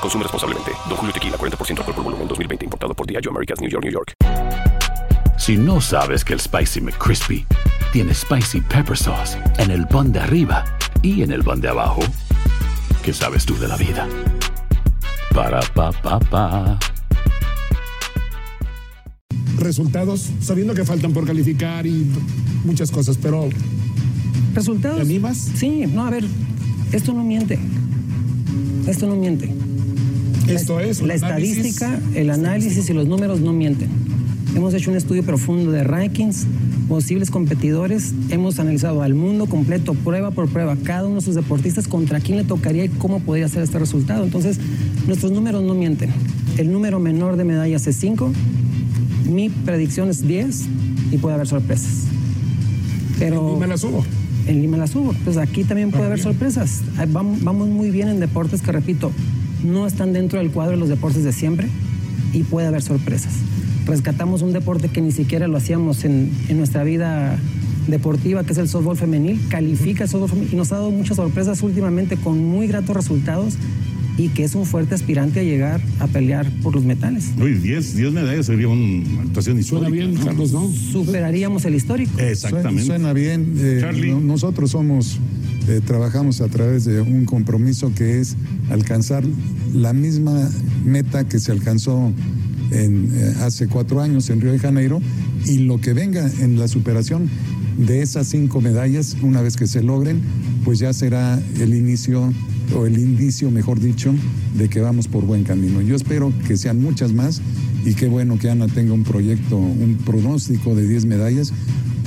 Consume responsablemente. Don Julio Tequila, 40% alcohol por volumen, 2020. Importado por Diageo Americas, New York, New York. Si no sabes que el Spicy McCrispy tiene Spicy Pepper Sauce en el pan de arriba y en el pan de abajo, ¿qué sabes tú de la vida? Para, pa, pa, pa. resultados, sabiendo que faltan por calificar y muchas cosas, pero ¿Resultados? ¿te animas? Sí, no, a ver, esto no miente. Esto no miente. Esto es La análisis. estadística, el análisis y los números no mienten. Hemos hecho un estudio profundo de rankings, posibles competidores, hemos analizado al mundo completo, prueba por prueba, cada uno de sus deportistas, contra quién le tocaría y cómo podría ser este resultado. Entonces, nuestros números no mienten. El número menor de medallas es 5, mi predicción es 10 y puede haber sorpresas. Pero Y me la subo. en Lima las hubo. Pues aquí también puede haber sorpresas. Vamos muy bien en deportes que, repito, no están dentro del cuadro de los deportes de siempre y puede haber sorpresas. Rescatamos un deporte que ni siquiera lo hacíamos en, en nuestra vida deportiva, que es el softball femenil, califica el softball femenil y nos ha dado muchas sorpresas últimamente con muy gratos resultados y que es un fuerte aspirante a llegar a pelear por los metales. Uy, 10 10 medallas sería una actuación histórica. Suena bien, ¿no? Carlos, ¿no? Superaríamos el histórico. Exactamente. Suena, suena bien. eh, Charlie. no- nosotros somos, eh, trabajamos a través de un compromiso que es alcanzar la misma meta que se alcanzó eh, hace cuatro años en Río de Janeiro y lo que venga en la superación de esas cinco medallas, una vez que se logren, pues ya será el inicio o el indicio, mejor dicho, de que vamos por buen camino. Yo espero que sean muchas más y qué bueno que Ana tenga un proyecto, un pronóstico de 10 medallas.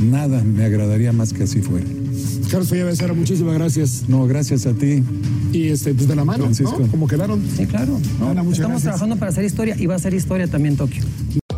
Nada me agradaría más que así fuera. Carlos Falla Becerra, muchísimas gracias. No, gracias a ti. Y este, pues de la mano, Francisco. ¿no? Como quedaron. Sí, claro. ¿no? Estamos gracias. trabajando para hacer historia y va a ser historia también Tokio.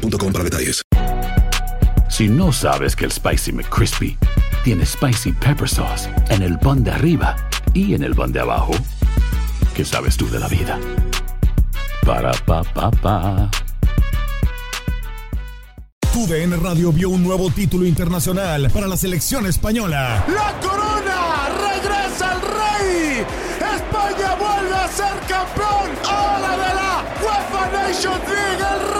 boostmobile.com para detalles. Si no sabes que el Spicy McCrispy tiene Spicy Pepper Sauce en el pan de arriba y en el pan de abajo, ¿qué sabes tú de la vida? Para, pa, pa, pa. Tu DN Radio vio un nuevo título internacional para la selección española. ¡La corona! ¡Regresa el rey! ¡España vuelve a ser campeón! ¡Ahora de la UEFA Nations League!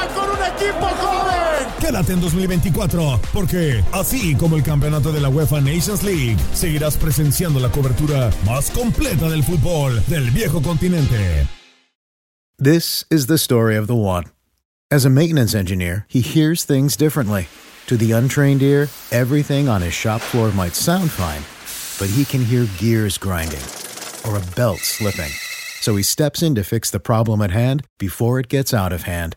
Europa con un equipo joven! Quédate en 2024, porque así como el campeonato de la UEFA Nations League, seguirás presenciando la cobertura más completa del fútbol del viejo continente. This is the story of the one. As a maintenance engineer, he hears things differently. To the untrained ear, everything on his shop floor might sound fine, but he can hear gears grinding or a belt slipping. So he steps in to fix the problem at hand before it gets out of hand.